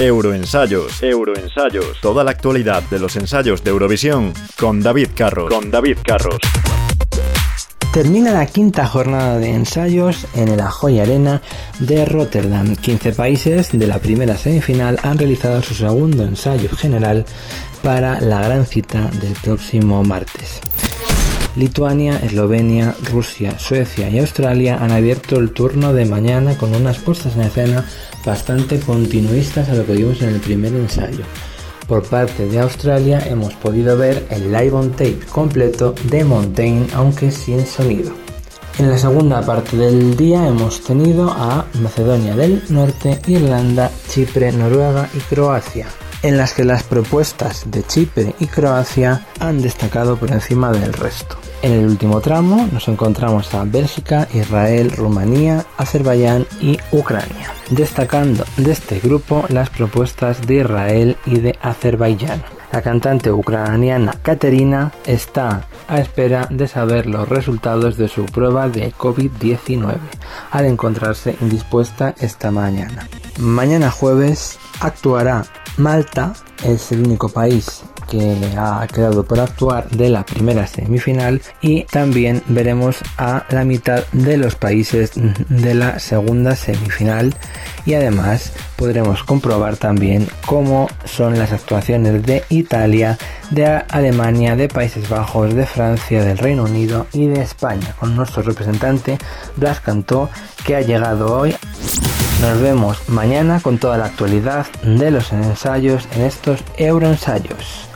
Euroensayos. Euroensayos. Toda la actualidad de los ensayos de Eurovisión con David Carros. Con David Carros. Termina la quinta jornada de ensayos en el Ajoy Arena de Rotterdam. 15 países de la primera semifinal han realizado su segundo ensayo general para la gran cita del próximo martes. Lituania, Eslovenia, Rusia, Suecia y Australia han abierto el turno de mañana con unas puestas en escena bastante continuistas a lo que vimos en el primer ensayo. Por parte de Australia hemos podido ver el live on tape completo de Montaigne aunque sin sonido. En la segunda parte del día hemos tenido a Macedonia del Norte, Irlanda, Chipre, Noruega y Croacia en las que las propuestas de Chipre y Croacia han destacado por encima del resto. En el último tramo nos encontramos a Bélgica, Israel, Rumanía, Azerbaiyán y Ucrania, destacando de este grupo las propuestas de Israel y de Azerbaiyán. La cantante ucraniana Katerina está a espera de saber los resultados de su prueba de COVID-19 al encontrarse indispuesta esta mañana. Mañana jueves actuará Malta, es el único país que ha quedado por actuar de la primera semifinal y también veremos a la mitad de los países de la segunda semifinal. Y además podremos comprobar también cómo son las actuaciones de Italia, de Alemania, de Países Bajos, de Francia, del Reino Unido y de España. Con nuestro representante Blas Cantó que ha llegado hoy nos vemos mañana con toda la actualidad de los ensayos en estos euroensayos.